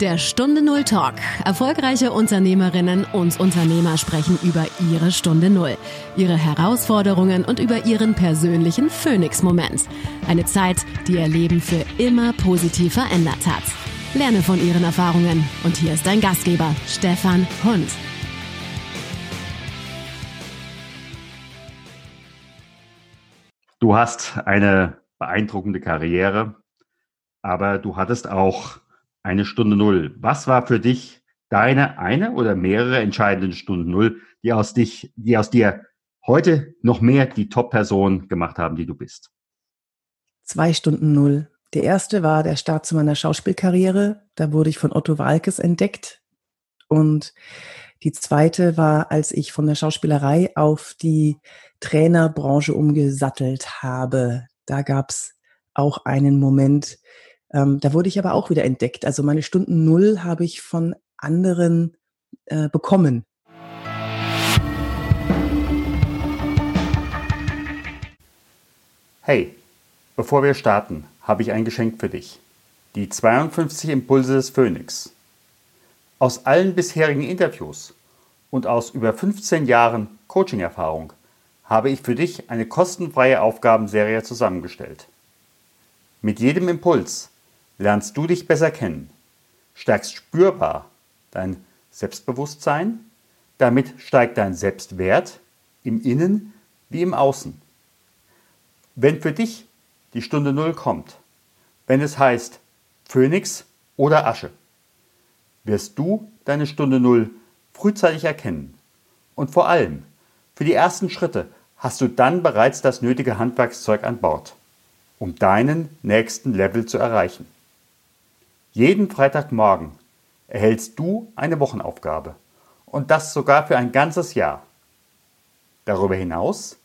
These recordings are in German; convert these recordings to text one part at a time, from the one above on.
Der Stunde Null Talk. Erfolgreiche Unternehmerinnen und Unternehmer sprechen über ihre Stunde Null, ihre Herausforderungen und über ihren persönlichen Phoenix-Moment. Eine Zeit, die ihr Leben für immer positiv verändert hat. Lerne von ihren Erfahrungen. Und hier ist dein Gastgeber, Stefan Hund. Du hast eine beeindruckende Karriere, aber du hattest auch eine Stunde Null. Was war für dich deine eine oder mehrere entscheidende Stunden Null, die aus dich, die aus dir heute noch mehr die Top-Person gemacht haben, die du bist? Zwei Stunden Null. Der erste war der Start zu meiner Schauspielkarriere. Da wurde ich von Otto Walkes entdeckt. Und die zweite war, als ich von der Schauspielerei auf die Trainerbranche umgesattelt habe. Da gab's auch einen Moment, ähm, da wurde ich aber auch wieder entdeckt. Also meine Stunden Null habe ich von anderen äh, bekommen. Hey, bevor wir starten, habe ich ein Geschenk für dich. Die 52 Impulse des Phönix. Aus allen bisherigen Interviews und aus über 15 Jahren Coaching-Erfahrung habe ich für dich eine kostenfreie Aufgabenserie zusammengestellt. Mit jedem Impuls lernst du dich besser kennen, stärkst spürbar dein Selbstbewusstsein, damit steigt dein Selbstwert im Innen wie im Außen. Wenn für dich die Stunde Null kommt, wenn es heißt Phönix oder Asche, wirst du deine Stunde Null frühzeitig erkennen. Und vor allem, für die ersten Schritte hast du dann bereits das nötige Handwerkszeug an Bord, um deinen nächsten Level zu erreichen. Jeden Freitagmorgen erhältst du eine Wochenaufgabe und das sogar für ein ganzes Jahr. Darüber hinaus,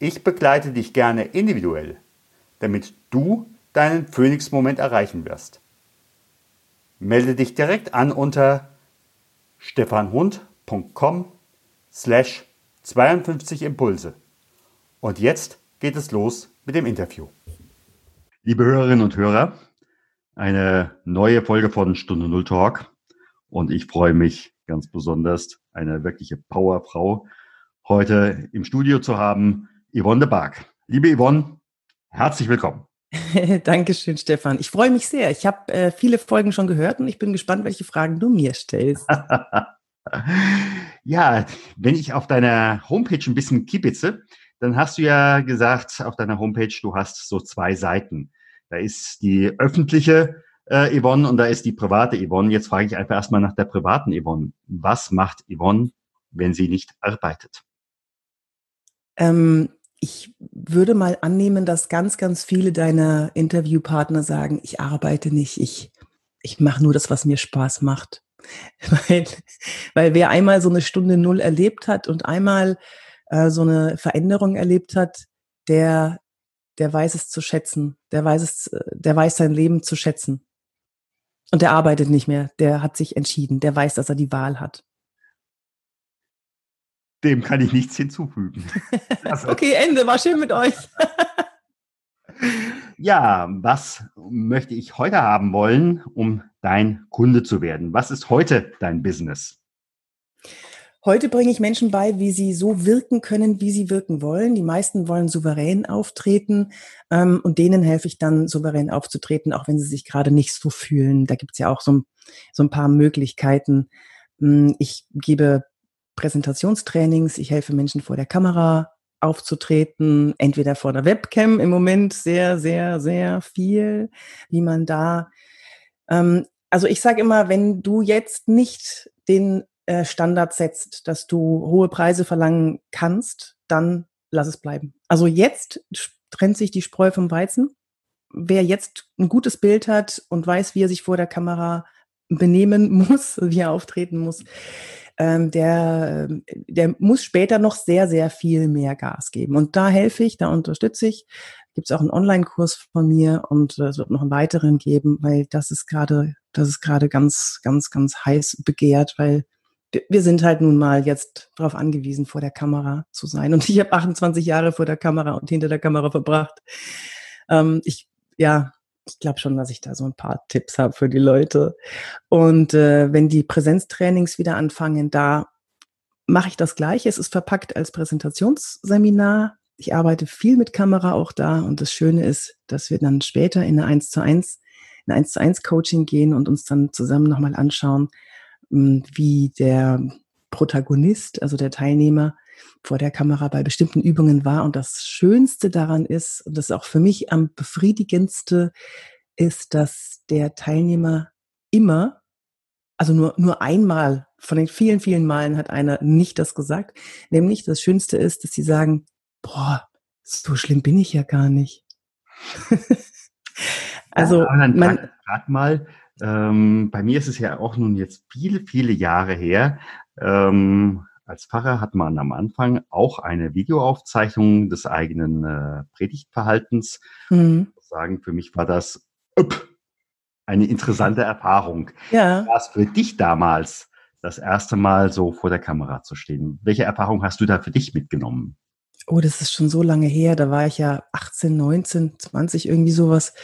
ich begleite dich gerne individuell, damit du deinen Phoenix-Moment erreichen wirst. Melde dich direkt an unter stefanhund.com slash 52 Impulse. Und jetzt geht es los mit dem Interview. Liebe Hörerinnen und Hörer, eine neue Folge von Stunde Null Talk. Und ich freue mich ganz besonders, eine wirkliche Powerfrau heute im Studio zu haben, Yvonne de Barg. Liebe Yvonne, herzlich willkommen. Dankeschön, Stefan. Ich freue mich sehr. Ich habe äh, viele Folgen schon gehört und ich bin gespannt, welche Fragen du mir stellst. ja, wenn ich auf deiner Homepage ein bisschen kibitze, dann hast du ja gesagt auf deiner Homepage, du hast so zwei Seiten. Da ist die öffentliche äh, Yvonne und da ist die private Yvonne. Jetzt frage ich einfach erstmal nach der privaten Yvonne. Was macht Yvonne, wenn sie nicht arbeitet? Ähm, ich würde mal annehmen, dass ganz, ganz viele deiner Interviewpartner sagen, ich arbeite nicht, ich, ich mache nur das, was mir Spaß macht. weil, weil wer einmal so eine Stunde Null erlebt hat und einmal äh, so eine Veränderung erlebt hat, der der weiß es zu schätzen, der weiß es, der weiß sein Leben zu schätzen. Und der arbeitet nicht mehr, der hat sich entschieden, der weiß, dass er die Wahl hat. Dem kann ich nichts hinzufügen. Also. okay, Ende, war schön mit euch. ja, was möchte ich heute haben wollen, um dein Kunde zu werden? Was ist heute dein Business? Heute bringe ich Menschen bei, wie sie so wirken können, wie sie wirken wollen. Die meisten wollen souverän auftreten ähm, und denen helfe ich dann, souverän aufzutreten, auch wenn sie sich gerade nicht so fühlen. Da gibt es ja auch so, so ein paar Möglichkeiten. Hm, ich gebe Präsentationstrainings, ich helfe Menschen vor der Kamera aufzutreten, entweder vor der Webcam im Moment sehr, sehr, sehr viel, wie man da. Ähm, also ich sage immer, wenn du jetzt nicht den äh, Standard setzt, dass du hohe Preise verlangen kannst, dann lass es bleiben. Also jetzt trennt sich die Spreu vom Weizen. Wer jetzt ein gutes Bild hat und weiß, wie er sich vor der Kamera benehmen muss, wie er auftreten muss, ähm, der, der muss später noch sehr, sehr viel mehr Gas geben. Und da helfe ich, da unterstütze ich. Gibt es auch einen Online-Kurs von mir und es wird noch einen weiteren geben, weil das ist gerade, das ist gerade ganz, ganz, ganz heiß begehrt, weil wir sind halt nun mal jetzt darauf angewiesen, vor der Kamera zu sein. Und ich habe 28 Jahre vor der Kamera und hinter der Kamera verbracht. Ähm, ich, ja, ich glaube schon, dass ich da so ein paar Tipps habe für die Leute. Und äh, wenn die Präsenztrainings wieder anfangen, da mache ich das gleiche. Es ist verpackt als Präsentationsseminar. Ich arbeite viel mit Kamera auch da. Und das Schöne ist, dass wir dann später in eine 1 zu 1, ein 1 zu 1 Coaching gehen und uns dann zusammen nochmal anschauen, wie der Protagonist, also der Teilnehmer, vor der Kamera bei bestimmten Übungen war. Und das Schönste daran ist, und das ist auch für mich am befriedigendste, ist, dass der Teilnehmer immer, also nur, nur einmal von den vielen, vielen Malen hat einer nicht das gesagt, nämlich das Schönste ist, dass sie sagen, boah, so schlimm bin ich ja gar nicht. also, ja, man, frag, frag mal, ähm, bei mir ist es ja auch nun jetzt viele, viele Jahre her. Ähm, als Pfarrer hat man am Anfang auch eine Videoaufzeichnung des eigenen äh, Predigtverhaltens. Mhm. Sagen, für mich war das öpp, eine interessante Erfahrung. Ja. War es für dich damals das erste Mal so vor der Kamera zu stehen? Welche Erfahrung hast du da für dich mitgenommen? Oh, das ist schon so lange her. Da war ich ja 18, 19, 20, irgendwie sowas.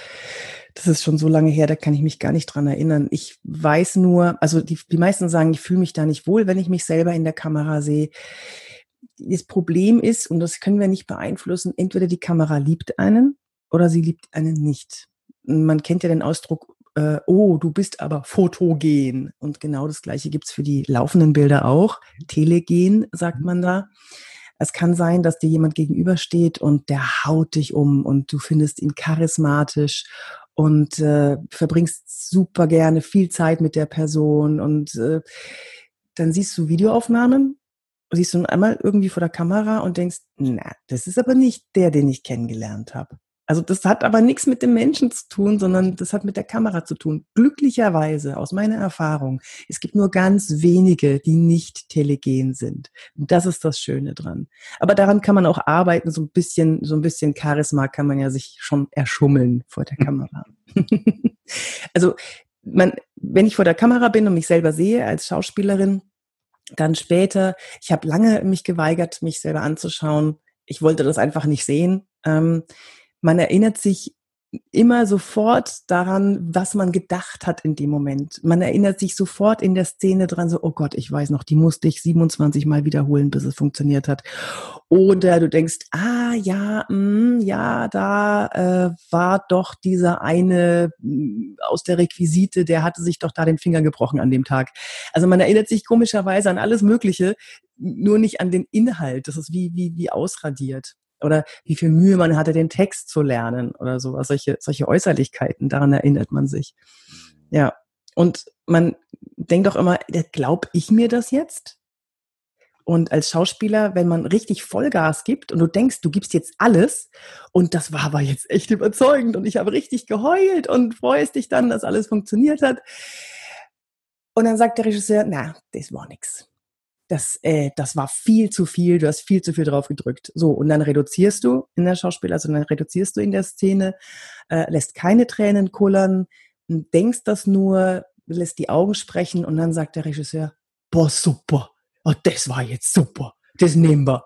Das ist schon so lange her, da kann ich mich gar nicht dran erinnern. Ich weiß nur, also die, die meisten sagen, ich fühle mich da nicht wohl, wenn ich mich selber in der Kamera sehe. Das Problem ist, und das können wir nicht beeinflussen, entweder die Kamera liebt einen oder sie liebt einen nicht. Man kennt ja den Ausdruck, äh, oh, du bist aber fotogen. Und genau das gleiche gibt's für die laufenden Bilder auch. Telegen, sagt mhm. man da. Es kann sein, dass dir jemand gegenübersteht und der haut dich um und du findest ihn charismatisch und äh, verbringst super gerne viel Zeit mit der Person und äh, dann siehst du Videoaufnahmen, siehst du einmal irgendwie vor der Kamera und denkst, na, das ist aber nicht der, den ich kennengelernt habe. Also das hat aber nichts mit dem Menschen zu tun, sondern das hat mit der Kamera zu tun. Glücklicherweise, aus meiner Erfahrung, es gibt nur ganz wenige, die nicht telegen sind. Und das ist das Schöne dran. Aber daran kann man auch arbeiten, so ein bisschen, so ein bisschen Charisma kann man ja sich schon erschummeln vor der Kamera. also man, wenn ich vor der Kamera bin und mich selber sehe als Schauspielerin, dann später, ich habe lange mich geweigert, mich selber anzuschauen. Ich wollte das einfach nicht sehen. Ähm, man erinnert sich immer sofort daran, was man gedacht hat in dem Moment. Man erinnert sich sofort in der Szene dran, so, oh Gott, ich weiß noch, die musste ich 27 Mal wiederholen, bis es funktioniert hat. Oder du denkst, ah ja, mh, mm, ja, da äh, war doch dieser eine mh, mm, aus der Requisite, der hatte sich doch da den Finger gebrochen an dem Tag. Also man erinnert sich komischerweise an alles Mögliche, nur nicht an den Inhalt. Das ist wie, wie, wie ausradiert oder wie viel Mühe man hatte, den Text zu lernen oder sowas, solche, solche Äußerlichkeiten, daran erinnert man sich. Ja. Und man denkt auch immer, glaub ich mir das jetzt? Und als Schauspieler, wenn man richtig Vollgas gibt und du denkst, du gibst jetzt alles und das war aber jetzt echt überzeugend und ich habe richtig geheult und freust dich dann, dass alles funktioniert hat. Und dann sagt der Regisseur, na, das war nix das, äh, das war viel zu viel, du hast viel zu viel drauf gedrückt. So, und dann reduzierst du in der Schauspiel, also dann reduzierst du in der Szene, äh, lässt keine Tränen kullern, denkst das nur, lässt die Augen sprechen und dann sagt der Regisseur, boah, super, oh, das war jetzt super, das nehmen wir.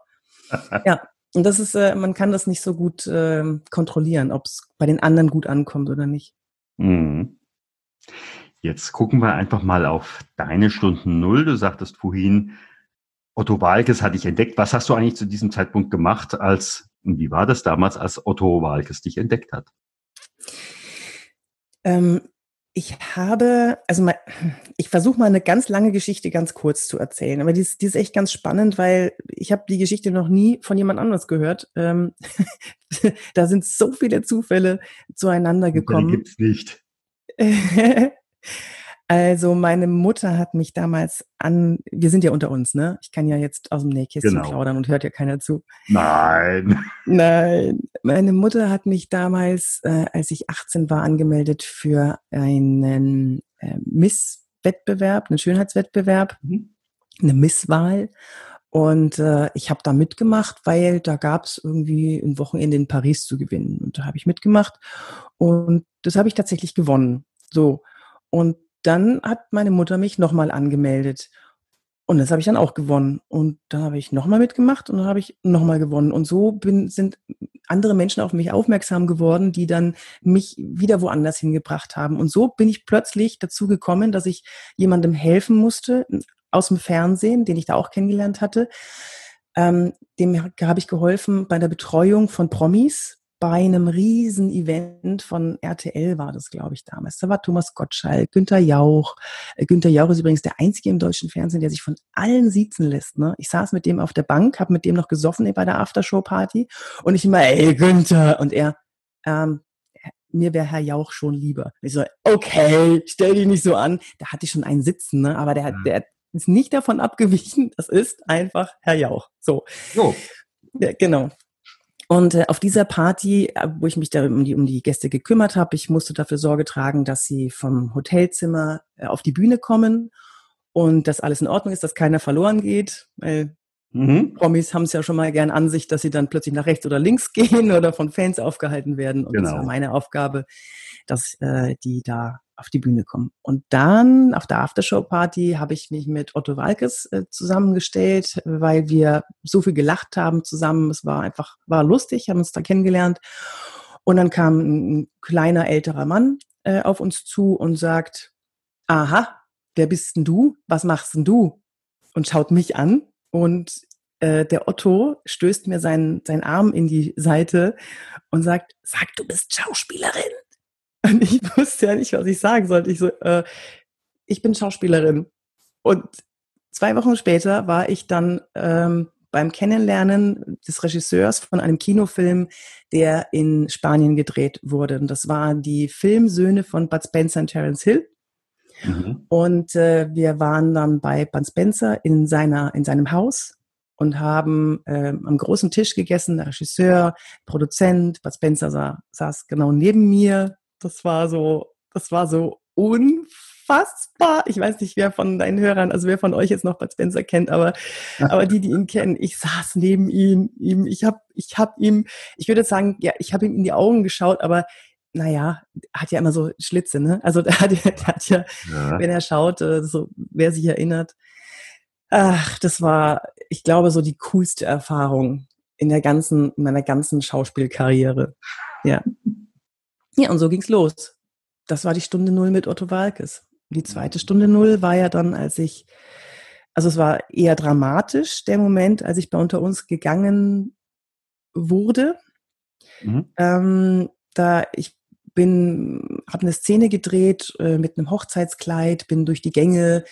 ja, und das ist, äh, man kann das nicht so gut äh, kontrollieren, ob es bei den anderen gut ankommt oder nicht. Mhm. Jetzt gucken wir einfach mal auf deine Stunden Null. Du sagtest vorhin, Otto Walkes hatte ich entdeckt. Was hast du eigentlich zu diesem Zeitpunkt gemacht, als, wie war das damals, als Otto Walkes dich entdeckt hat? Ähm, ich habe, also mal, ich versuche mal eine ganz lange Geschichte ganz kurz zu erzählen, aber die ist, die ist echt ganz spannend, weil ich habe die Geschichte noch nie von jemand anders gehört. Ähm, da sind so viele Zufälle zueinander gekommen. Die gibt's nicht. Also meine Mutter hat mich damals an, wir sind ja unter uns, ne? Ich kann ja jetzt aus dem Nähkästchen genau. plaudern und hört ja keiner zu. Nein. Nein. Meine Mutter hat mich damals, äh, als ich 18 war, angemeldet für einen äh, Misswettbewerb, einen Schönheitswettbewerb, mhm. eine Misswahl. Und äh, ich habe da mitgemacht, weil da gab es irgendwie ein Wochenende in Paris zu gewinnen. Und da habe ich mitgemacht und das habe ich tatsächlich gewonnen. So. Und dann hat meine Mutter mich nochmal angemeldet. Und das habe ich dann auch gewonnen. Und dann habe ich nochmal mitgemacht und dann habe ich nochmal gewonnen. Und so bin, sind andere Menschen auf mich aufmerksam geworden, die dann mich wieder woanders hingebracht haben. Und so bin ich plötzlich dazu gekommen, dass ich jemandem helfen musste aus dem Fernsehen, den ich da auch kennengelernt hatte. Ähm, dem habe ich geholfen bei der Betreuung von Promis, bei einem riesen Event von RTL war das, glaube ich, damals. Da war Thomas Gottschalk, Günther Jauch. Äh, Günther Jauch ist übrigens der einzige im deutschen Fernsehen, der sich von allen siezen lässt. Ne? Ich saß mit dem auf der Bank, habe mit dem noch gesoffen bei der Aftershow-Party und ich immer, ey Günther! Und er, ähm, mir wäre Herr Jauch schon lieber. Ich so, okay, stell dich nicht so an. Da hatte ich schon einen Sitzen, ne? aber der, der ist nicht davon abgewichen. Das ist einfach Herr Jauch. So. Jo. Ja, genau. Und äh, auf dieser Party, äh, wo ich mich da um die, um die Gäste gekümmert habe, ich musste dafür Sorge tragen, dass sie vom Hotelzimmer äh, auf die Bühne kommen und dass alles in Ordnung ist, dass keiner verloren geht. Weil mhm. Promis haben es ja schon mal gern an sich, dass sie dann plötzlich nach rechts oder links gehen oder von Fans aufgehalten werden. Und genau. das war genau. meine Aufgabe, dass äh, die da auf die Bühne kommen. Und dann auf der Aftershow-Party habe ich mich mit Otto Walkes äh, zusammengestellt, weil wir so viel gelacht haben zusammen. Es war einfach, war lustig, haben uns da kennengelernt. Und dann kam ein kleiner älterer Mann äh, auf uns zu und sagt, aha, wer bist denn du? Was machst denn du? Und schaut mich an und äh, der Otto stößt mir seinen, seinen Arm in die Seite und sagt, sag, du bist Schauspielerin. Und ich wusste ja nicht, was ich sagen sollte. Ich so, äh, ich bin Schauspielerin. Und zwei Wochen später war ich dann ähm, beim Kennenlernen des Regisseurs von einem Kinofilm, der in Spanien gedreht wurde. Und das waren die Filmsöhne von Bud Spencer und Terence Hill. Mhm. Und äh, wir waren dann bei Bud Spencer in, seiner, in seinem Haus und haben äh, am großen Tisch gegessen, der Regisseur, Produzent, Bud Spencer sa saß genau neben mir, das war so, das war so unfassbar. Ich weiß nicht, wer von deinen Hörern, also wer von euch jetzt noch Bud Spencer kennt, aber, aber die, die ihn kennen, ich saß neben ihm, ihm, ich habe, ich habe ihm, ich würde sagen, ja, ich habe ihm in die Augen geschaut, aber naja, hat ja immer so Schlitze, ne? Also der hat, der hat ja, ja, wenn er schaut, äh, so, wer sich erinnert, ach, das war, ich glaube, so die coolste Erfahrung in der ganzen, in meiner ganzen Schauspielkarriere. Ja. Ja, und so ging's los. Das war die Stunde Null mit Otto Walkes. Die zweite Stunde Null war ja dann, als ich, also es war eher dramatisch, der Moment, als ich bei Unter uns gegangen wurde. Mhm. Ähm, da ich bin, habe eine Szene gedreht äh, mit einem Hochzeitskleid, bin durch die Gänge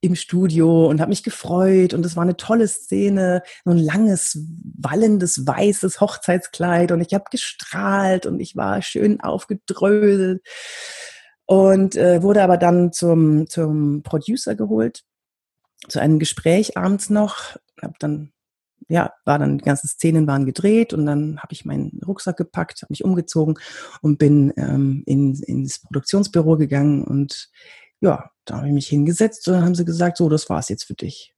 im Studio und habe mich gefreut und es war eine tolle Szene, so ein langes, wallendes, weißes Hochzeitskleid und ich habe gestrahlt und ich war schön aufgedröselt und äh, wurde aber dann zum, zum Producer geholt, zu einem Gespräch abends noch, habe dann ja, war dann die ganzen Szenen waren gedreht und dann habe ich meinen Rucksack gepackt, habe mich umgezogen und bin ähm, in, ins Produktionsbüro gegangen und ja, da habe ich mich hingesetzt und dann haben sie gesagt, so, das war's jetzt für dich.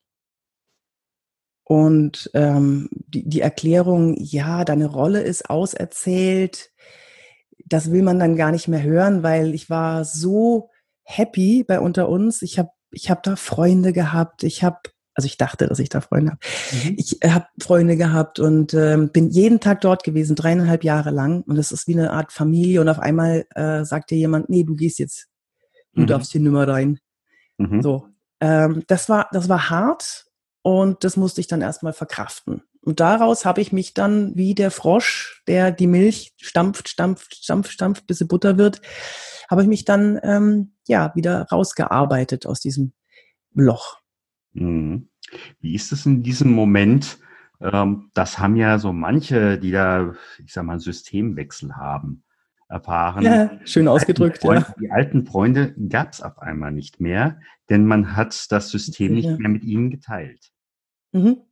Und ähm, die, die Erklärung, ja, deine Rolle ist auserzählt, das will man dann gar nicht mehr hören, weil ich war so happy bei unter uns. Ich habe ich hab da Freunde gehabt, ich habe also ich dachte, dass ich da Freunde habe. Mhm. Ich äh, habe Freunde gehabt und ähm, bin jeden Tag dort gewesen, dreieinhalb Jahre lang. Und es ist wie eine Art Familie. Und auf einmal äh, sagt dir jemand, nee, du gehst jetzt du mhm. darfst hier nimmer rein. Mhm. So. Ähm, das war, das war hart und das musste ich dann erstmal verkraften. Und daraus habe ich mich dann wie der Frosch, der die Milch stampft, stampft, stampft, stampft, bis sie Butter wird, habe ich mich dann ähm, ja wieder rausgearbeitet aus diesem Loch. Mhm. Wie ist es in diesem Moment? Ähm, das haben ja so manche, die da, ich sag mal, einen Systemwechsel haben erfahren. Ja, schön ausgedrückt. Die alten Freunde, ja. die alten Freunde gab es auf einmal nicht mehr, denn man hat das System nicht mehr mit ihnen geteilt. Mhm.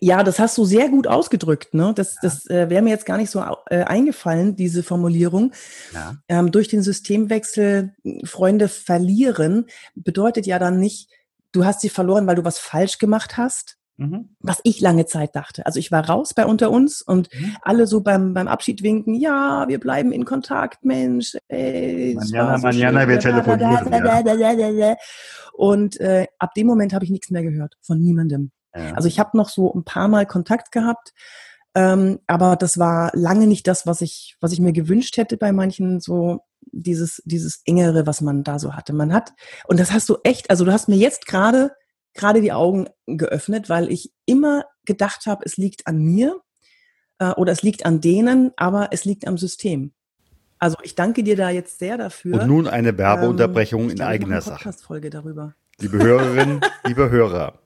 Ja, das hast du sehr gut ausgedrückt. Ne? Das, das äh, wäre mir jetzt gar nicht so äh, eingefallen, diese Formulierung. Ja. Ähm, durch den Systemwechsel Freunde verlieren bedeutet ja dann nicht, du hast sie verloren, weil du was falsch gemacht hast, Mhm. Was ich lange Zeit dachte. Also ich war raus bei unter uns und mhm. alle so beim, beim Abschied winken, ja, wir bleiben in Kontakt, Mensch. Ey, manjana, so manjana, wir telefonieren. Da, da, da, Und äh, ab dem Moment habe ich nichts mehr gehört von niemandem. Ja. Also ich habe noch so ein paar Mal Kontakt gehabt, ähm, aber das war lange nicht das, was ich, was ich mir gewünscht hätte bei manchen so dieses, dieses engere, was man da so hatte. Man hat, und das hast du echt, also du hast mir jetzt gerade, gerade die Augen geöffnet, weil ich immer gedacht habe, es liegt an mir äh, oder es liegt an denen, aber es liegt am System. Also ich danke dir da jetzt sehr dafür. Und nun eine Werbeunterbrechung ähm, in eigener Sache. Folge darüber. Liebe Hörerinnen, liebe Hörer,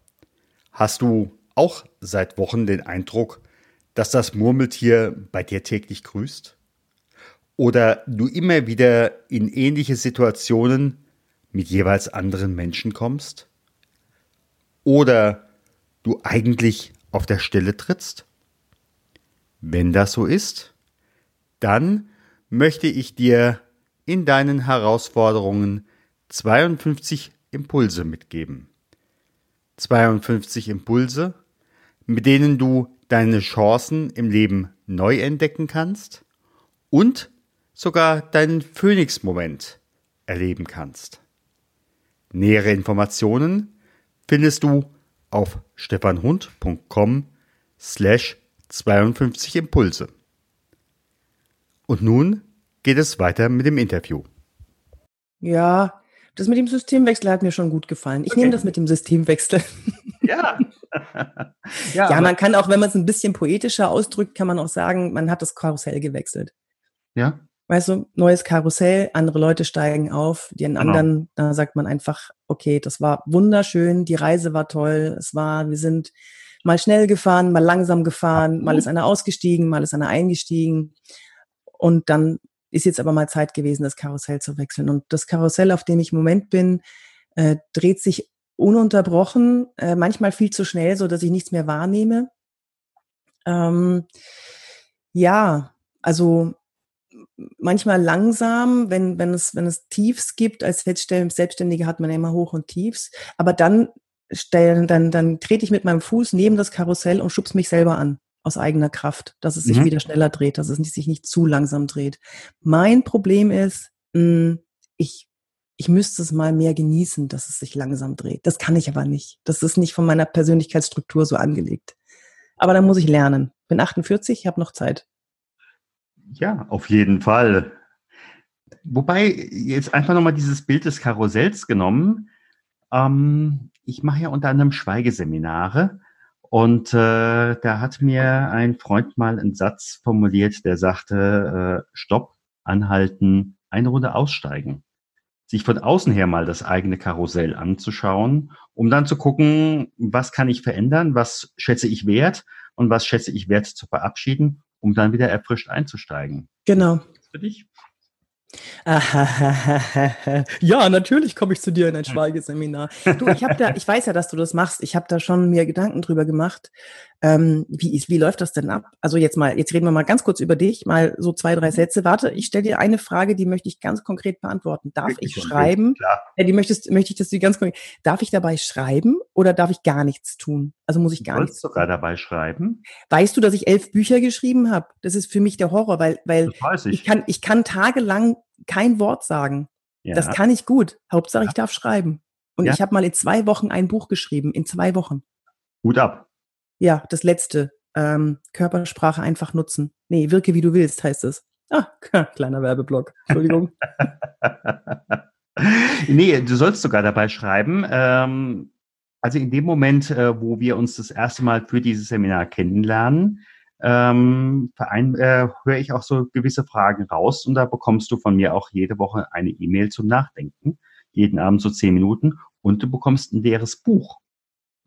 hast du auch seit Wochen den Eindruck, dass das Murmeltier bei dir täglich grüßt? Oder du immer wieder in ähnliche Situationen mit jeweils anderen Menschen kommst? Oder du eigentlich auf der Stelle trittst? Wenn das so ist, dann möchte ich dir in deinen Herausforderungen 52 Impulse mitgeben. 52 Impulse, mit denen du deine Chancen im Leben neu entdecken kannst und sogar deinen Phoenix-Moment erleben kannst. Nähere Informationen findest du auf stefanhund.com slash 52 Impulse. Und nun geht es weiter mit dem Interview. Ja, das mit dem Systemwechsel hat mir schon gut gefallen. Ich okay. nehme das mit dem Systemwechsel. Ja. ja, ja man kann auch, wenn man es ein bisschen poetischer ausdrückt, kann man auch sagen, man hat das Karussell gewechselt. Ja. Weißt du, neues Karussell, andere Leute steigen auf, die genau. anderen, da sagt man einfach, okay, das war wunderschön, die Reise war toll, es war, wir sind mal schnell gefahren, mal langsam gefahren, mal ist einer ausgestiegen, mal ist einer eingestiegen. Und dann ist jetzt aber mal Zeit gewesen, das Karussell zu wechseln. Und das Karussell, auf dem ich im Moment bin, äh, dreht sich ununterbrochen, äh, manchmal viel zu schnell, so dass ich nichts mehr wahrnehme. Ähm, ja, also manchmal langsam, wenn, wenn, es, wenn es Tiefs gibt. Als Selbstständige hat man ja immer Hoch und Tiefs. Aber dann, stellen, dann, dann trete ich mit meinem Fuß neben das Karussell und schubs mich selber an aus eigener Kraft, dass es sich mhm. wieder schneller dreht, dass es sich nicht zu langsam dreht. Mein Problem ist, hm, ich, ich müsste es mal mehr genießen, dass es sich langsam dreht. Das kann ich aber nicht. Das ist nicht von meiner Persönlichkeitsstruktur so angelegt. Aber da muss ich lernen. Bin 48, habe noch Zeit. Ja, auf jeden Fall. Wobei, jetzt einfach nochmal dieses Bild des Karussells genommen. Ähm, ich mache ja unter anderem Schweigeseminare und äh, da hat mir ein Freund mal einen Satz formuliert, der sagte, äh, Stopp, anhalten, eine Runde aussteigen. Sich von außen her mal das eigene Karussell anzuschauen, um dann zu gucken, was kann ich verändern, was schätze ich wert und was schätze ich wert zu verabschieden, um dann wieder erfrischt einzusteigen. Genau. Für dich? ja, natürlich komme ich zu dir in ein Schweigeseminar. Du, ich habe da, ich weiß ja, dass du das machst. Ich habe da schon mir Gedanken drüber gemacht. Ähm, wie, ist, wie läuft das denn ab? Also jetzt mal, jetzt reden wir mal ganz kurz über dich, mal so zwei, drei mhm. Sätze. Warte, ich stelle dir eine Frage, die möchte ich ganz konkret beantworten. Darf ich, ich schreiben? Klar. Ja, die möchtest, möchte ich, dass du ganz konkret. Darf ich dabei schreiben oder darf ich gar nichts tun? Also muss ich gar du nichts. sogar dabei schreiben. Weißt du, dass ich elf Bücher geschrieben habe? Das ist für mich der Horror, weil, weil ich. ich kann, ich kann tagelang kein Wort sagen. Ja. Das kann ich gut. Hauptsache, ja. ich darf schreiben. Und ich habe mal in zwei Wochen ein Buch geschrieben. In zwei Wochen. Gut ab. Ja, das letzte. Ähm, Körpersprache einfach nutzen. Nee, wirke wie du willst, heißt es. Ah, kleiner Werbeblock. Entschuldigung. nee, du sollst sogar dabei schreiben. Ähm, also in dem Moment, äh, wo wir uns das erste Mal für dieses Seminar kennenlernen, ähm, äh, höre ich auch so gewisse Fragen raus und da bekommst du von mir auch jede Woche eine E-Mail zum Nachdenken, jeden Abend so zehn Minuten und du bekommst ein leeres Buch,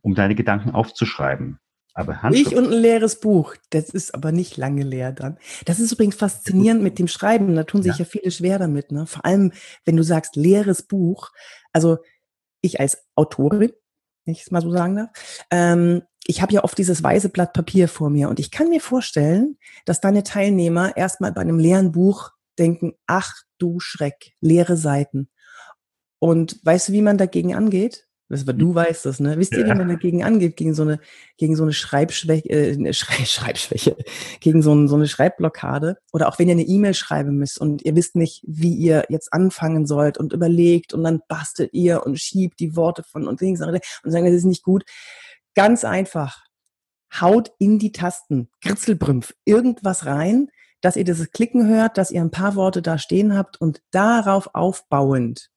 um deine Gedanken aufzuschreiben. Aber ich und ein leeres Buch, das ist aber nicht lange leer dann. Das ist übrigens faszinierend mit dem Schreiben, da tun sich ja, ja viele schwer damit. Ne? Vor allem, wenn du sagst, leeres Buch. Also ich als Autorin, wenn ich es mal so sagen darf, ähm, ich habe ja oft dieses weiße Blatt Papier vor mir und ich kann mir vorstellen, dass deine Teilnehmer erstmal bei einem leeren Buch denken, ach du Schreck, leere Seiten. Und weißt du, wie man dagegen angeht? Das, du weißt das, ne? Wisst ihr, ja. wie man dagegen angeht, gegen so eine, gegen so eine Schreibschwäche, äh, Schrei Schreibschwäche, gegen so, ein, so eine Schreibblockade? Oder auch wenn ihr eine E-Mail schreiben müsst und ihr wisst nicht, wie ihr jetzt anfangen sollt und überlegt und dann bastelt ihr und schiebt die Worte von und links und sagt, das ist nicht gut. Ganz einfach. Haut in die Tasten, Kritzelbrümpf, irgendwas rein, dass ihr dieses Klicken hört, dass ihr ein paar Worte da stehen habt und darauf aufbauend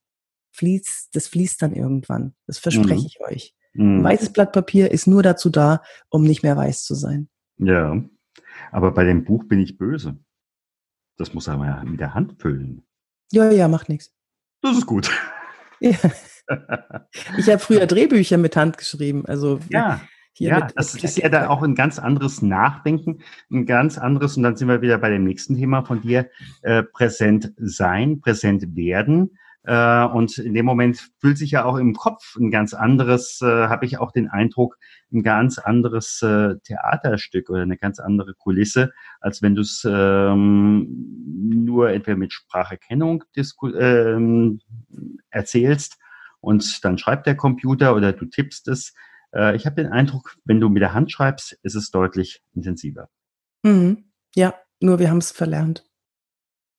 fließt, das fließt dann irgendwann. Das verspreche mhm. ich euch. Mhm. Weißes Blatt Papier ist nur dazu da, um nicht mehr weiß zu sein. Ja, aber bei dem Buch bin ich böse. Das muss er mal mit der Hand füllen. Ja, ja, macht nichts. Das ist gut. Ja. Ich habe früher Drehbücher mit Hand geschrieben. Also ja. Ja, das ist ja da auch ein ganz anderes Nachdenken, ein ganz anderes, und dann sind wir wieder bei dem nächsten Thema von dir, äh, präsent sein, präsent werden. Äh, und in dem Moment fühlt sich ja auch im Kopf ein ganz anderes, äh, habe ich auch den Eindruck, ein ganz anderes äh, Theaterstück oder eine ganz andere Kulisse, als wenn du es ähm, nur entweder mit Spracherkennung ähm, erzählst und dann schreibt der Computer oder du tippst es äh, ich habe den Eindruck, wenn du mit der Hand schreibst, ist es deutlich intensiver. Mhm. Ja, nur wir haben es verlernt.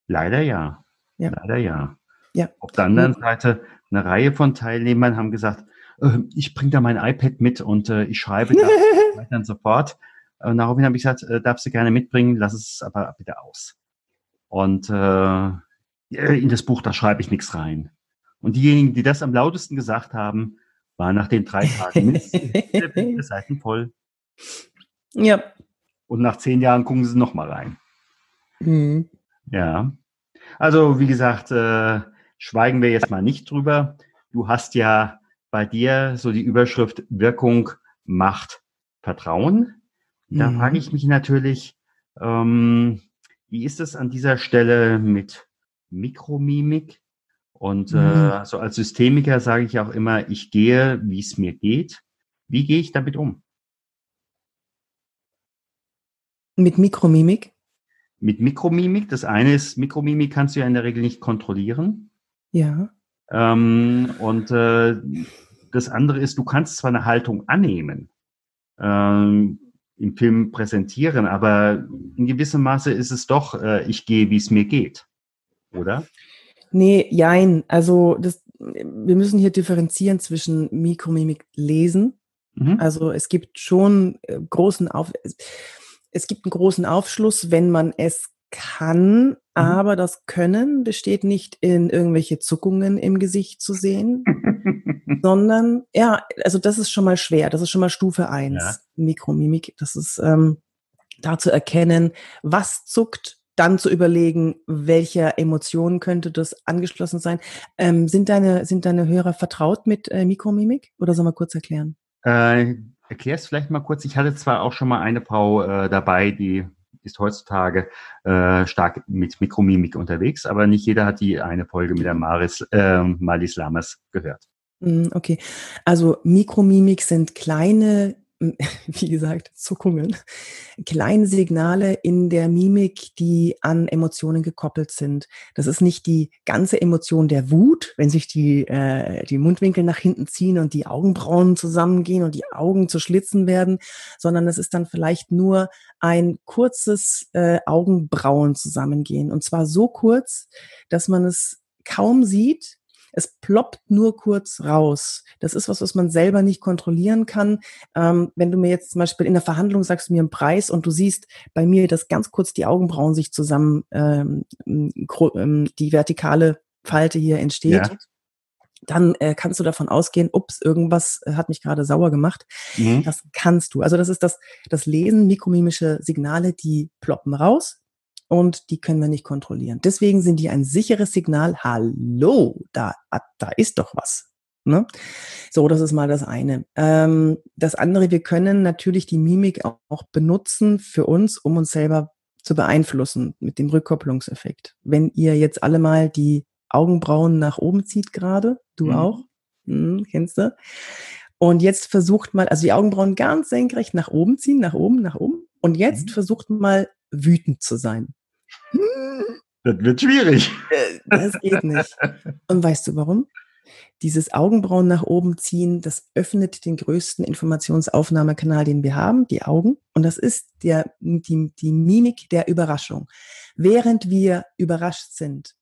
Leider ja. ja. Leider ja. Ja. Auf der anderen Seite, eine Reihe von Teilnehmern haben gesagt, äh, ich bringe da mein iPad mit und äh, ich schreibe da weiter und so fort. Und daraufhin habe ich gesagt, äh, darfst du gerne mitbringen, lass es aber bitte aus. Und äh, in das Buch, da schreibe ich nichts rein. Und diejenigen, die das am lautesten gesagt haben, war nach den drei Tagen mindestens Seiten voll. Ja. Und nach zehn Jahren gucken sie noch mal rein. Mhm. Ja. Also, wie gesagt, äh, schweigen wir jetzt mal nicht drüber. Du hast ja bei dir so die Überschrift Wirkung macht Vertrauen. Da mhm. frage ich mich natürlich, ähm, wie ist es an dieser Stelle mit Mikromimik? Und mhm. äh, so als Systemiker sage ich auch immer, ich gehe, wie es mir geht. Wie gehe ich damit um? Mit Mikromimik? Mit Mikromimik. Das eine ist, Mikromimik kannst du ja in der Regel nicht kontrollieren. Ja. Ähm, und äh, das andere ist, du kannst zwar eine Haltung annehmen, ähm, im Film präsentieren, aber in gewissem Maße ist es doch, äh, ich gehe, wie es mir geht. Oder? Nee, jein. Also das, wir müssen hier differenzieren zwischen Mikromimik lesen. Mhm. Also es gibt schon äh, großen Auf es gibt einen großen Aufschluss, wenn man es kann. Aber das Können besteht nicht in irgendwelche Zuckungen im Gesicht zu sehen, sondern ja, also das ist schon mal schwer. Das ist schon mal Stufe eins ja. Mikromimik. Das ist ähm, da zu erkennen, was zuckt, dann zu überlegen, welcher Emotionen könnte das angeschlossen sein. Ähm, sind, deine, sind deine Hörer vertraut mit äh, Mikromimik oder soll man kurz erklären? Äh, Erklär es vielleicht mal kurz. Ich hatte zwar auch schon mal eine Frau äh, dabei, die ist heutzutage äh, stark mit Mikromimik unterwegs, aber nicht jeder hat die eine Folge mit der Maris, äh, Malis Lamas gehört. Hm, okay, also Mikromimik sind kleine wie gesagt, Zuckungen, kleine Signale in der Mimik, die an Emotionen gekoppelt sind. Das ist nicht die ganze Emotion der Wut, wenn sich die, äh, die Mundwinkel nach hinten ziehen und die Augenbrauen zusammengehen und die Augen zu Schlitzen werden, sondern es ist dann vielleicht nur ein kurzes äh, Augenbrauen zusammengehen. Und zwar so kurz, dass man es kaum sieht, es ploppt nur kurz raus. Das ist was, was man selber nicht kontrollieren kann. Ähm, wenn du mir jetzt zum Beispiel in der Verhandlung sagst du mir einen Preis und du siehst bei mir, dass ganz kurz die Augenbrauen sich zusammen, ähm, ähm die vertikale Falte hier entsteht. Ja dann äh, kannst du davon ausgehen, ups, irgendwas äh, hat mich gerade sauer gemacht. Mhm. Das kannst du. Also das ist das, das Lesen, mikromimische Signale, die ploppen raus und die können wir nicht kontrollieren. Deswegen sind die ein sicheres Signal. Hallo, da, da ist doch was. Ne? So, das ist mal das eine. Ähm, das andere, wir können natürlich die Mimik auch benutzen für uns, um uns selber zu beeinflussen mit dem Rückkopplungseffekt. Wenn ihr jetzt alle mal die Augenbrauen nach oben zieht gerade, du mhm. auch, hm, kennst du? Und jetzt versucht mal, also die Augenbrauen ganz senkrecht nach oben ziehen, nach oben, nach oben. Und jetzt mhm. versucht mal wütend zu sein. Das wird schwierig. Äh, das geht nicht. Und weißt du warum? Dieses Augenbrauen nach oben ziehen, das öffnet den größten Informationsaufnahmekanal, den wir haben, die Augen. Und das ist der, die, die Mimik der Überraschung. Während wir überrascht sind,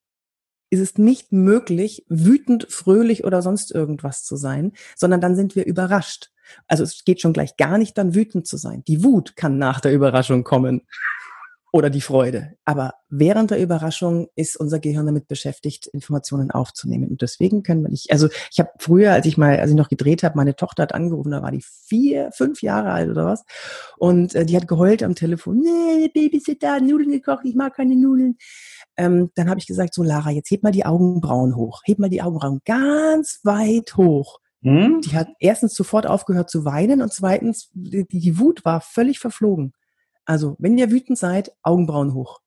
ist es nicht möglich, wütend, fröhlich oder sonst irgendwas zu sein, sondern dann sind wir überrascht. Also es geht schon gleich gar nicht dann wütend zu sein. Die Wut kann nach der Überraschung kommen oder die Freude. Aber während der Überraschung ist unser Gehirn damit beschäftigt, Informationen aufzunehmen. Und deswegen können wir nicht, also ich habe früher, als ich mal, als ich noch gedreht habe, meine Tochter hat angerufen, da war die vier, fünf Jahre alt oder was. Und äh, die hat geheult am Telefon, nee, Babysitter, Nudeln gekocht, ich mag keine Nudeln. Ähm, dann habe ich gesagt, so Lara, jetzt heb mal die Augenbrauen hoch. Heb mal die Augenbrauen ganz weit hoch. Hm? Die hat erstens sofort aufgehört zu weinen und zweitens, die, die Wut war völlig verflogen. Also, wenn ihr wütend seid, Augenbrauen hoch.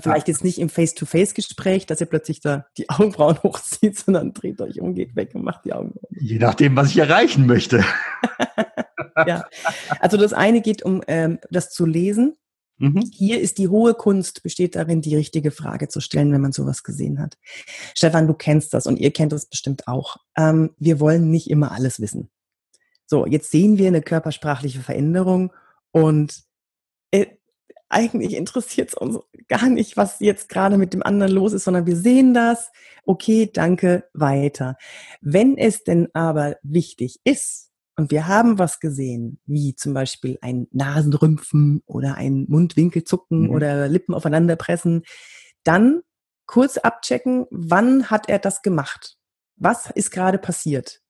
Vielleicht jetzt nicht im Face-to-Face-Gespräch, dass ihr plötzlich da die Augenbrauen hochzieht, sondern dreht euch um, geht weg und macht die Augenbrauen. Je nachdem, was ich erreichen möchte. ja. Also das eine geht um ähm, das zu lesen. Mhm. Hier ist die hohe Kunst, besteht darin, die richtige Frage zu stellen, wenn man sowas gesehen hat. Stefan, du kennst das und ihr kennt das bestimmt auch. Ähm, wir wollen nicht immer alles wissen. So, jetzt sehen wir eine körpersprachliche Veränderung und äh, eigentlich interessiert es uns gar nicht, was jetzt gerade mit dem anderen los ist, sondern wir sehen das. Okay, danke, weiter. Wenn es denn aber wichtig ist und wir haben was gesehen, wie zum Beispiel ein Nasenrümpfen oder ein Mundwinkelzucken mhm. oder Lippen aufeinanderpressen, dann kurz abchecken, wann hat er das gemacht? Was ist gerade passiert?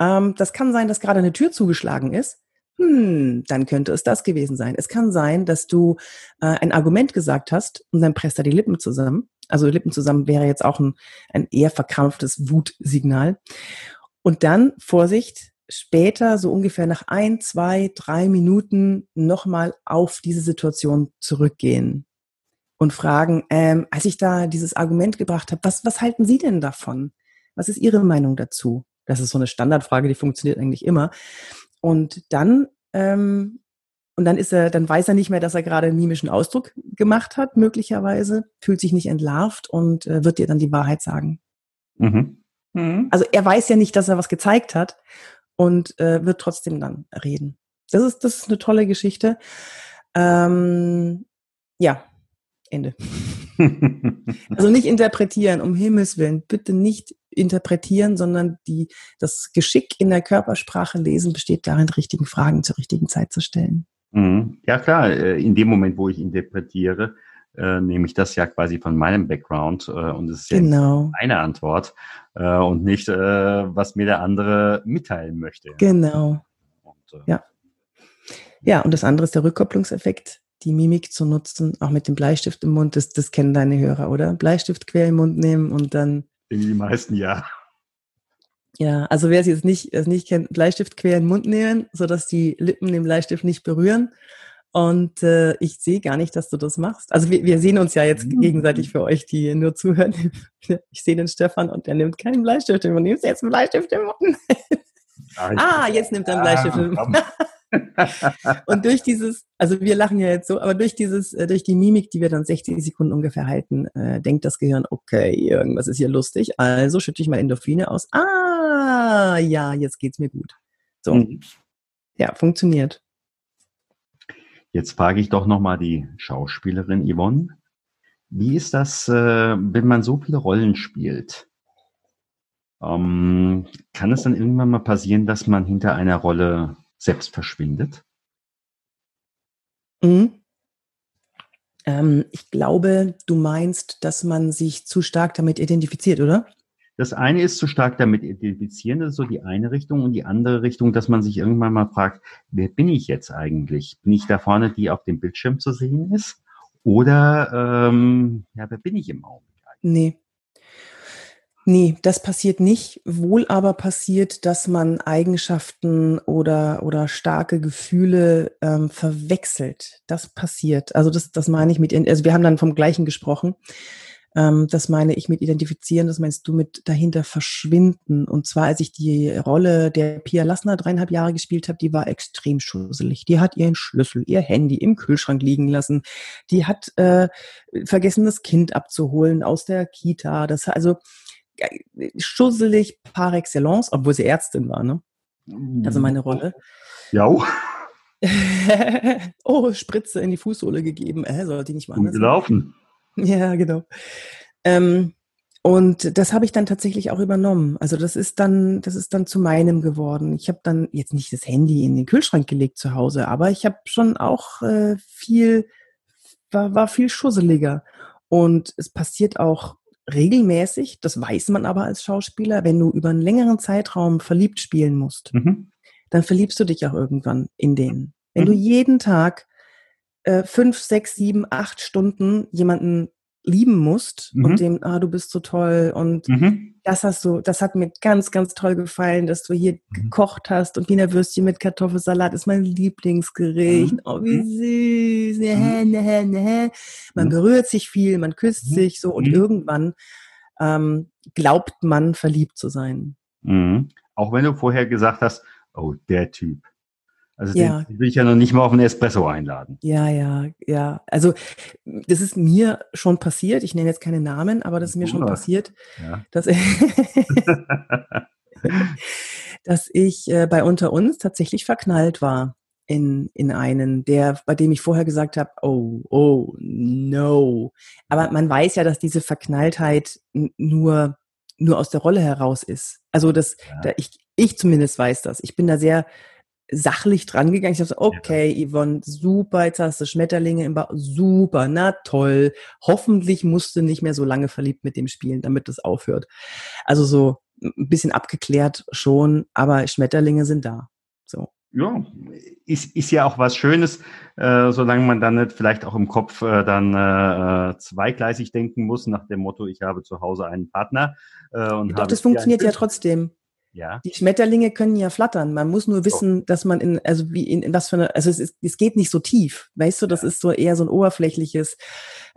Ähm, das kann sein, dass gerade eine Tür zugeschlagen ist hm, dann könnte es das gewesen sein. Es kann sein, dass du äh, ein Argument gesagt hast und dann presst er die Lippen zusammen. Also Lippen zusammen wäre jetzt auch ein, ein eher verkrampftes Wutsignal. Und dann, Vorsicht, später, so ungefähr nach ein, zwei, drei Minuten nochmal auf diese Situation zurückgehen und fragen, ähm, als ich da dieses Argument gebracht habe, was, was halten Sie denn davon? Was ist Ihre Meinung dazu? Das ist so eine Standardfrage, die funktioniert eigentlich immer. Und dann, ähm, und dann ist er, dann weiß er nicht mehr, dass er gerade einen mimischen Ausdruck gemacht hat, möglicherweise, fühlt sich nicht entlarvt und äh, wird dir dann die Wahrheit sagen. Mhm. Mhm. Also er weiß ja nicht, dass er was gezeigt hat und äh, wird trotzdem dann reden. Das ist, das ist eine tolle Geschichte. Ähm, ja, Ende. also nicht interpretieren, um Himmels Willen. Bitte nicht interpretieren, sondern die, das Geschick in der Körpersprache lesen besteht darin, die richtigen Fragen zur richtigen Zeit zu stellen. Mhm. Ja klar, äh, in dem Moment, wo ich interpretiere, äh, nehme ich das ja quasi von meinem Background äh, und es ist ja genau. eine Antwort äh, und nicht, äh, was mir der andere mitteilen möchte. Genau. Und, äh, ja. Ja, und das andere ist der Rückkopplungseffekt die Mimik zu nutzen, auch mit dem Bleistift im Mund, das, das kennen deine Hörer, oder? Bleistift quer im Mund nehmen und dann. Die meisten ja. Ja, also wer es jetzt nicht, es nicht kennt, Bleistift quer in den Mund nehmen, sodass die Lippen den Bleistift nicht berühren. Und äh, ich sehe gar nicht, dass du das machst. Also wir, wir sehen uns ja jetzt mhm. gegenseitig für euch, die nur zuhören. Ich sehe den Stefan und der nimmt keinen Bleistift Mund. Nimmst du jetzt einen Bleistift im Mund? ah, jetzt nimmt er einen Bleistift im Mund. und durch dieses, also wir lachen ja jetzt so, aber durch dieses, äh, durch die Mimik, die wir dann 60 Sekunden ungefähr halten, äh, denkt das Gehirn, okay, irgendwas ist hier lustig, also schütte ich mal Endorphine aus. Ah, ja, jetzt geht's mir gut. So. Mhm. Ja, funktioniert. Jetzt frage ich doch nochmal die Schauspielerin Yvonne. Wie ist das, äh, wenn man so viele Rollen spielt? Ähm, kann es dann irgendwann mal passieren, dass man hinter einer Rolle selbst verschwindet? Mhm. Ähm, ich glaube, du meinst, dass man sich zu stark damit identifiziert, oder? Das eine ist zu stark damit identifizieren, das ist so die eine Richtung und die andere Richtung, dass man sich irgendwann mal fragt, wer bin ich jetzt eigentlich? Bin ich da vorne, die auf dem Bildschirm zu sehen ist? Oder ähm, ja, wer bin ich im Augenblick? Nee, Nee, das passiert nicht. Wohl aber passiert, dass man Eigenschaften oder, oder starke Gefühle ähm, verwechselt. Das passiert. Also das, das meine ich mit, also wir haben dann vom Gleichen gesprochen. Ähm, das meine ich mit identifizieren, das meinst du mit dahinter verschwinden. Und zwar, als ich die Rolle der Pia Lassner dreieinhalb Jahre gespielt habe, die war extrem schusselig. Die hat ihren Schlüssel, ihr Handy im Kühlschrank liegen lassen. Die hat äh, vergessen, das Kind abzuholen aus der Kita. Das also schusselig par excellence, obwohl sie Ärztin war, ne? Also meine Rolle. Ja. oh, Spritze in die Fußsohle gegeben. Äh, sollte die nicht mal anders gelaufen. Ja, genau. Ähm, und das habe ich dann tatsächlich auch übernommen. Also das ist dann, das ist dann zu meinem geworden. Ich habe dann jetzt nicht das Handy in den Kühlschrank gelegt zu Hause, aber ich habe schon auch äh, viel, war, war viel schusseliger. Und es passiert auch regelmäßig, das weiß man aber als Schauspieler, wenn du über einen längeren Zeitraum verliebt spielen musst, mhm. dann verliebst du dich auch irgendwann in den. Wenn mhm. du jeden Tag äh, fünf, sechs, sieben, acht Stunden jemanden lieben musst mhm. und dem, ah, du bist so toll und mhm. das hast du, das hat mir ganz, ganz toll gefallen, dass du hier mhm. gekocht hast und Wiener Würstchen mit Kartoffelsalat ist mein Lieblingsgericht. Mhm. Oh, wie mhm. süß. Ne, ne, ne. Man berührt sich viel, man küsst sich so und irgendwann ähm, glaubt man verliebt zu sein. Auch wenn du vorher gesagt hast, oh, der Typ. Also ja. den will ich ja noch nicht mal auf einen Espresso einladen. Ja, ja, ja. Also das ist mir schon passiert. Ich nenne jetzt keine Namen, aber das ist mir schon passiert, ja. dass, dass ich äh, bei unter uns tatsächlich verknallt war in, in einen, der, bei dem ich vorher gesagt habe, oh, oh, no. Aber man weiß ja, dass diese Verknalltheit nur, nur aus der Rolle heraus ist. Also das, ja. da, ich, ich zumindest weiß das. Ich bin da sehr sachlich dran gegangen. Ich so, okay, ja. Yvonne, super, jetzt hast du Schmetterlinge im Bauch, super, na toll. Hoffentlich musst du nicht mehr so lange verliebt mit dem spielen, damit das aufhört. Also so ein bisschen abgeklärt schon, aber Schmetterlinge sind da. So. Ja, ist, ist ja auch was Schönes, äh, solange man dann nicht vielleicht auch im Kopf äh, dann äh, zweigleisig denken muss, nach dem Motto, ich habe zu Hause einen Partner. Äh, und Doch, das funktioniert ja trotzdem. Ja. Die Schmetterlinge können ja flattern. Man muss nur wissen, so. dass man in, also wie in, in was für eine, also es, ist, es geht nicht so tief. Weißt du, das ja. ist so eher so ein oberflächliches,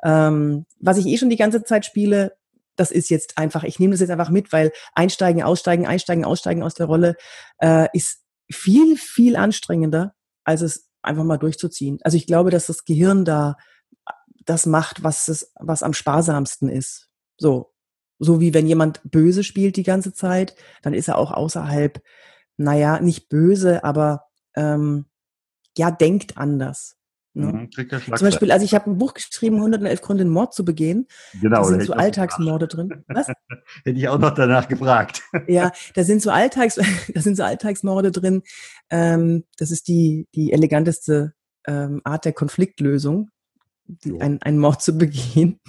ähm, was ich eh schon die ganze Zeit spiele, das ist jetzt einfach, ich nehme das jetzt einfach mit, weil einsteigen, aussteigen, einsteigen, aussteigen aus der Rolle äh, ist viel, viel anstrengender, als es einfach mal durchzuziehen. Also ich glaube, dass das Gehirn da das macht, was es, was am sparsamsten ist. So, so wie wenn jemand böse spielt die ganze Zeit, dann ist er auch außerhalb, naja, nicht böse, aber ähm, ja, denkt anders. Ne? Mhm, Zum Beispiel, also ich habe ein Buch geschrieben, 111 Gründe, einen Mord zu begehen. Genau. Da sind so Alltagsmorde drin. Was? Hätte ich auch noch danach gefragt. Ja, da sind so Alltags, da sind so Alltagsmorde drin. Ähm, das ist die, die eleganteste ähm, Art der Konfliktlösung die, ein, einen Mord zu begehen.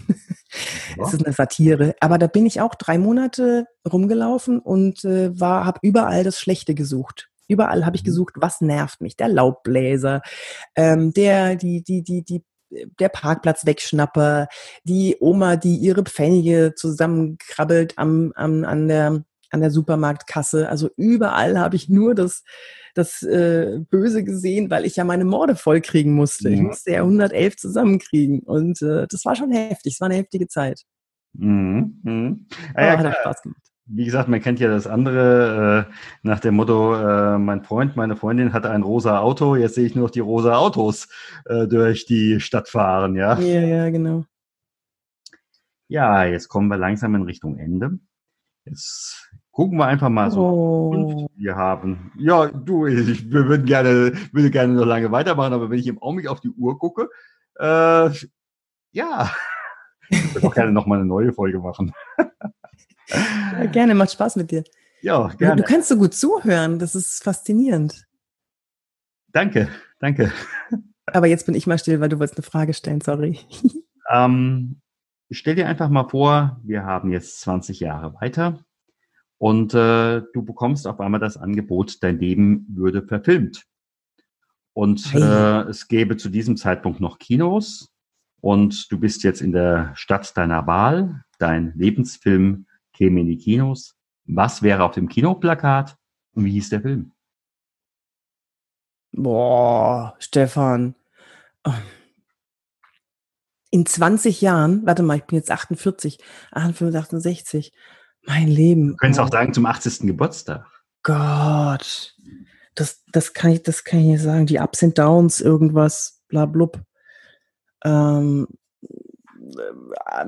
Es ist eine Satire. Aber da bin ich auch drei Monate rumgelaufen und äh, war, habe überall das Schlechte gesucht. Überall habe ich mhm. gesucht, was nervt mich. Der Laubbläser, ähm, der, die, die, die, die, der Parkplatz wegschnapper, die Oma, die ihre Pfennige zusammenkrabbelt am, am, an der, an der Supermarktkasse. Also überall habe ich nur das, das äh, Böse gesehen, weil ich ja meine Morde vollkriegen musste. Ich mhm. musste ja 111 zusammenkriegen. Und äh, das war schon heftig. Es war eine heftige Zeit. Mhm. Mhm. Ah, ja, hat Spaß gemacht. Wie gesagt, man kennt ja das andere äh, nach dem Motto, äh, mein Freund, meine Freundin hatte ein rosa Auto, jetzt sehe ich nur noch die rosa Autos äh, durch die Stadt fahren, ja. Ja, ja, genau. Ja, jetzt kommen wir langsam in Richtung Ende. Jetzt Gucken wir einfach mal so. Oh. Wir haben, ja, du, ich würde gerne, würde gerne noch lange weitermachen, aber wenn ich im Augenblick auf die Uhr gucke, äh, ja, ich würde auch gerne noch mal eine neue Folge machen. ja, gerne, macht Spaß mit dir. Ja, gerne. Du kannst so gut zuhören, das ist faszinierend. Danke, danke. Aber jetzt bin ich mal still, weil du wolltest eine Frage stellen, sorry. Ähm, stell dir einfach mal vor, wir haben jetzt 20 Jahre weiter und äh, du bekommst auf einmal das Angebot, dein Leben würde verfilmt. Und äh, es gäbe zu diesem Zeitpunkt noch Kinos und du bist jetzt in der Stadt deiner Wahl, dein Lebensfilm käme in die Kinos. Was wäre auf dem Kinoplakat und wie hieß der Film? Boah, Stefan. In 20 Jahren, warte mal, ich bin jetzt 48, 58, 68. Mein Leben. Du könntest oh. auch sagen, zum 80. Geburtstag. Gott. Das, das kann ich, das kann ich nicht sagen. Die Ups and Downs, irgendwas, bla blub. Ähm,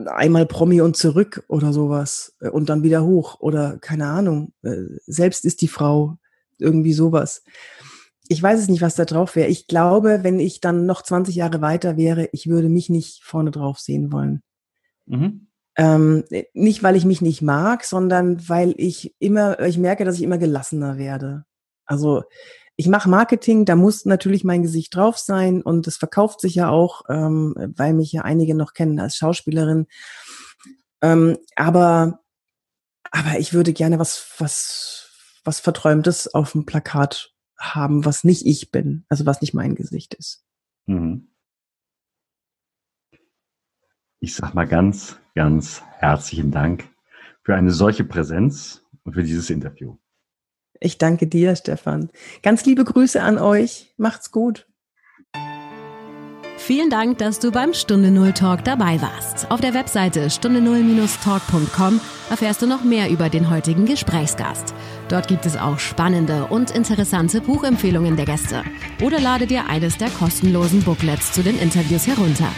einmal Promi und zurück oder sowas äh, und dann wieder hoch oder keine Ahnung. Äh, selbst ist die Frau irgendwie sowas. Ich weiß es nicht, was da drauf wäre. Ich glaube, wenn ich dann noch 20 Jahre weiter wäre, ich würde mich nicht vorne drauf sehen wollen. Mhm. Ähm, nicht, weil ich mich nicht mag, sondern weil ich immer, ich merke, dass ich immer gelassener werde. Also ich mache Marketing, da muss natürlich mein Gesicht drauf sein und es verkauft sich ja auch, ähm, weil mich ja einige noch kennen als Schauspielerin. Ähm, aber, aber ich würde gerne was, was, was Verträumtes auf dem Plakat haben, was nicht ich bin, also was nicht mein Gesicht ist. Mhm. Ich sag mal ganz, ganz herzlichen Dank für eine solche Präsenz und für dieses Interview. Ich danke dir, Stefan. Ganz liebe Grüße an euch. Macht's gut. Vielen Dank, dass du beim Stunde Null Talk dabei warst. Auf der Webseite stunde null-talk.com erfährst du noch mehr über den heutigen Gesprächsgast. Dort gibt es auch spannende und interessante Buchempfehlungen der Gäste. Oder lade dir eines der kostenlosen Booklets zu den Interviews herunter.